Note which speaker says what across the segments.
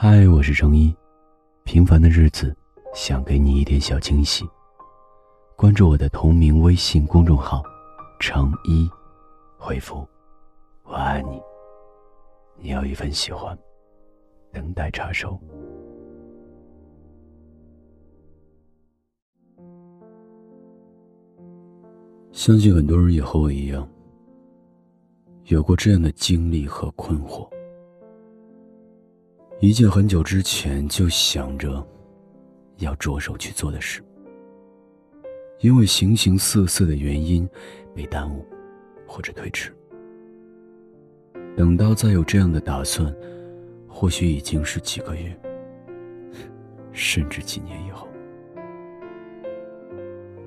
Speaker 1: 嗨，我是程一。平凡的日子，想给你一点小惊喜。关注我的同名微信公众号“程一”，回复“我爱你”，你有一份喜欢，等待插收。相信很多人也和我一样，有过这样的经历和困惑。一件很久之前就想着要着手去做的事，因为形形色色的原因被耽误或者推迟。等到再有这样的打算，或许已经是几个月，甚至几年以后。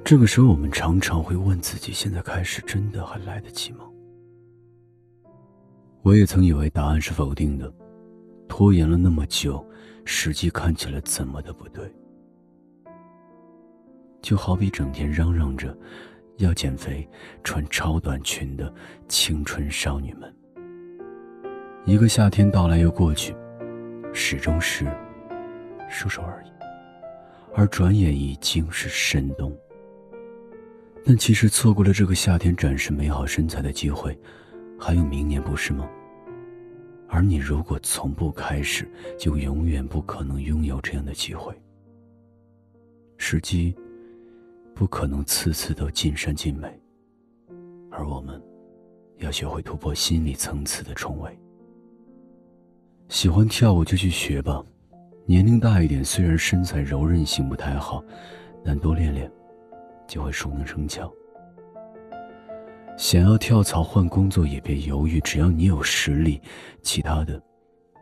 Speaker 1: 这个时候，我们常常会问自己：现在开始真的还来得及吗？我也曾以为答案是否定的。拖延了那么久，时机看起来怎么的不对？就好比整天嚷嚷着要减肥、穿超短裙的青春少女们，一个夏天到来又过去，始终是说说而已，而转眼已经是深冬。但其实错过了这个夏天展示美好身材的机会，还有明年，不是吗？而你如果从不开始，就永远不可能拥有这样的机会。时机不可能次次都尽善尽美，而我们要学会突破心理层次的重围。喜欢跳舞就去学吧，年龄大一点，虽然身材柔韧性不太好，但多练练就会熟能生巧。想要跳槽换工作也别犹豫，只要你有实力，其他的，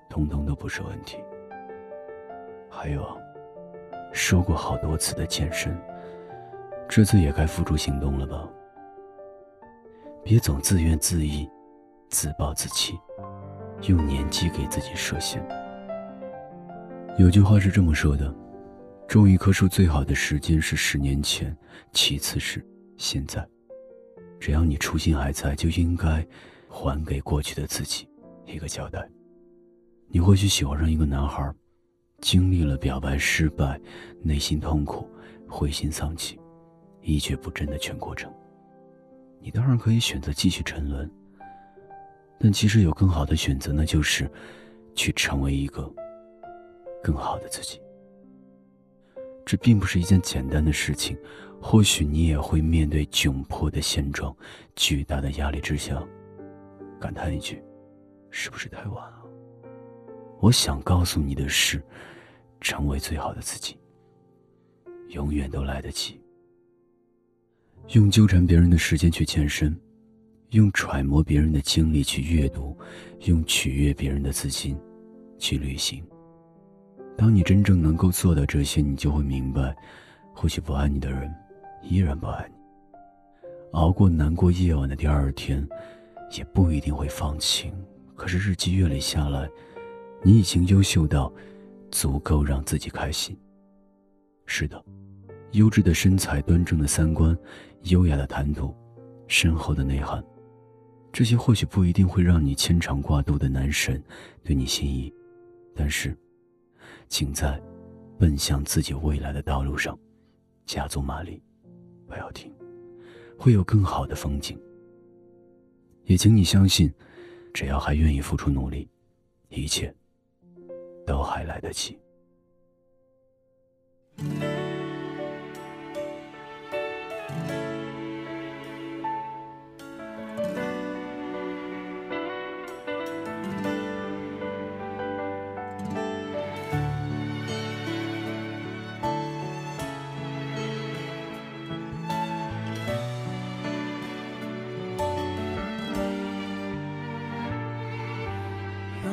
Speaker 1: 通通都不是问题。还有，说过好多次的健身，这次也该付诸行动了吧？别总自怨自艾、自暴自弃，用年纪给自己设限。有句话是这么说的：种一棵树最好的时间是十年前，其次是现在。只要你初心还在，就应该还给过去的自己一个交代。你或许喜欢上一个男孩，经历了表白失败、内心痛苦、灰心丧气、一蹶不振的全过程。你当然可以选择继续沉沦，但其实有更好的选择，那就是去成为一个更好的自己。这并不是一件简单的事情。或许你也会面对窘迫的现状，巨大的压力之下，感叹一句：“是不是太晚了？”我想告诉你的是，成为最好的自己，永远都来得及。用纠缠别人的时间去健身，用揣摩别人的经历去阅读，用取悦别人的资金去旅行。当你真正能够做到这些，你就会明白，或许不爱你的人。依然不爱你，熬过难过夜晚的第二天，也不一定会放弃。可是日积月累下来，你已经优秀到足够让自己开心。是的，优质的身材、端正的三观、优雅的谈吐、深厚的内涵，这些或许不一定会让你牵肠挂肚的男神对你心仪，但是，请在奔向自己未来的道路上加足马力。不要停，会有更好的风景。也请你相信，只要还愿意付出努力，一切都还来得及。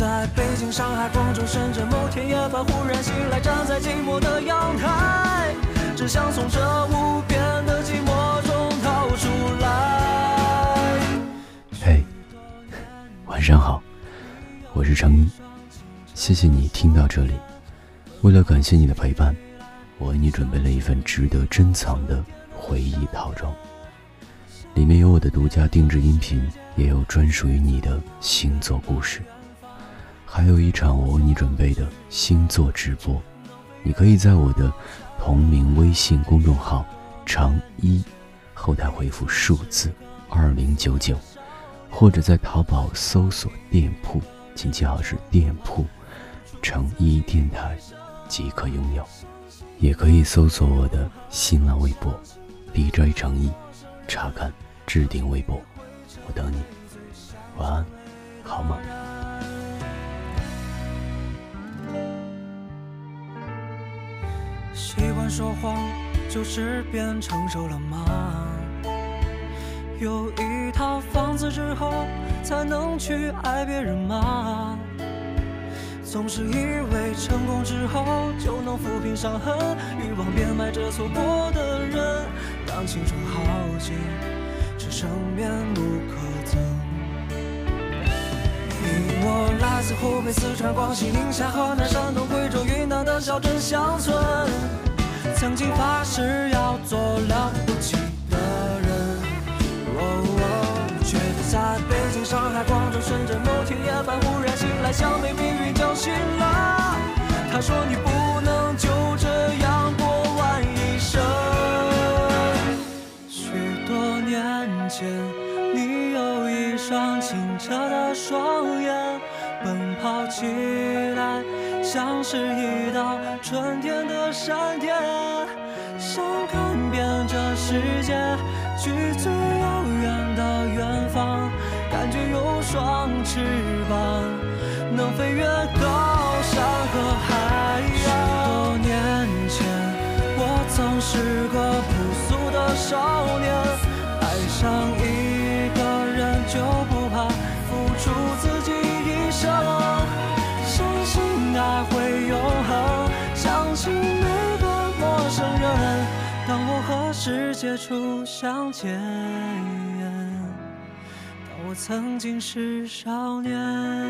Speaker 2: 在北京、上海、广州、深圳某天夜半忽然醒来，站在寂寞的阳台，只想从这无边的寂寞中逃出来。
Speaker 1: 嘿，晚上好，我是程一。谢谢你听到这里。为了感谢你的陪伴，我为你准备了一份值得珍藏的回忆套装，里面有我的独家定制音频，也有专属于你的星座故事，还有一场我为你准备的星座直播。你可以在我的同名微信公众号“长一”后台回复数字二零九九，或者在淘宝搜索店铺，请记好是店铺。长一电台即可拥有，也可以搜索我的新浪微博 DJ 长一，查看置顶微博。我等你，晚安，好梦？
Speaker 2: 习惯说谎，就是变成熟了吗？有一套房子之后，才能去爱别人吗？总是以为成功之后就能抚平伤痕，欲望变卖着错过的人，当青春耗尽，只剩面目可憎。我来自湖北、四川、广西、宁夏、河南、山东、贵州、云南的小镇乡村，曾经发誓要做了不起的人，却在北京、上海、广州、深圳某天夜半忽然醒来，像被命运叫。醒了，他说你不能就这样过完一生。许多年前，你有一双清澈的双眼，起来像是一道春天的闪电，想看遍这世界，去最遥远的远方，感觉有双翅膀。能飞越高山和海洋。许多年前，我曾是个朴素的少年，世界初相见。当我曾经是少年。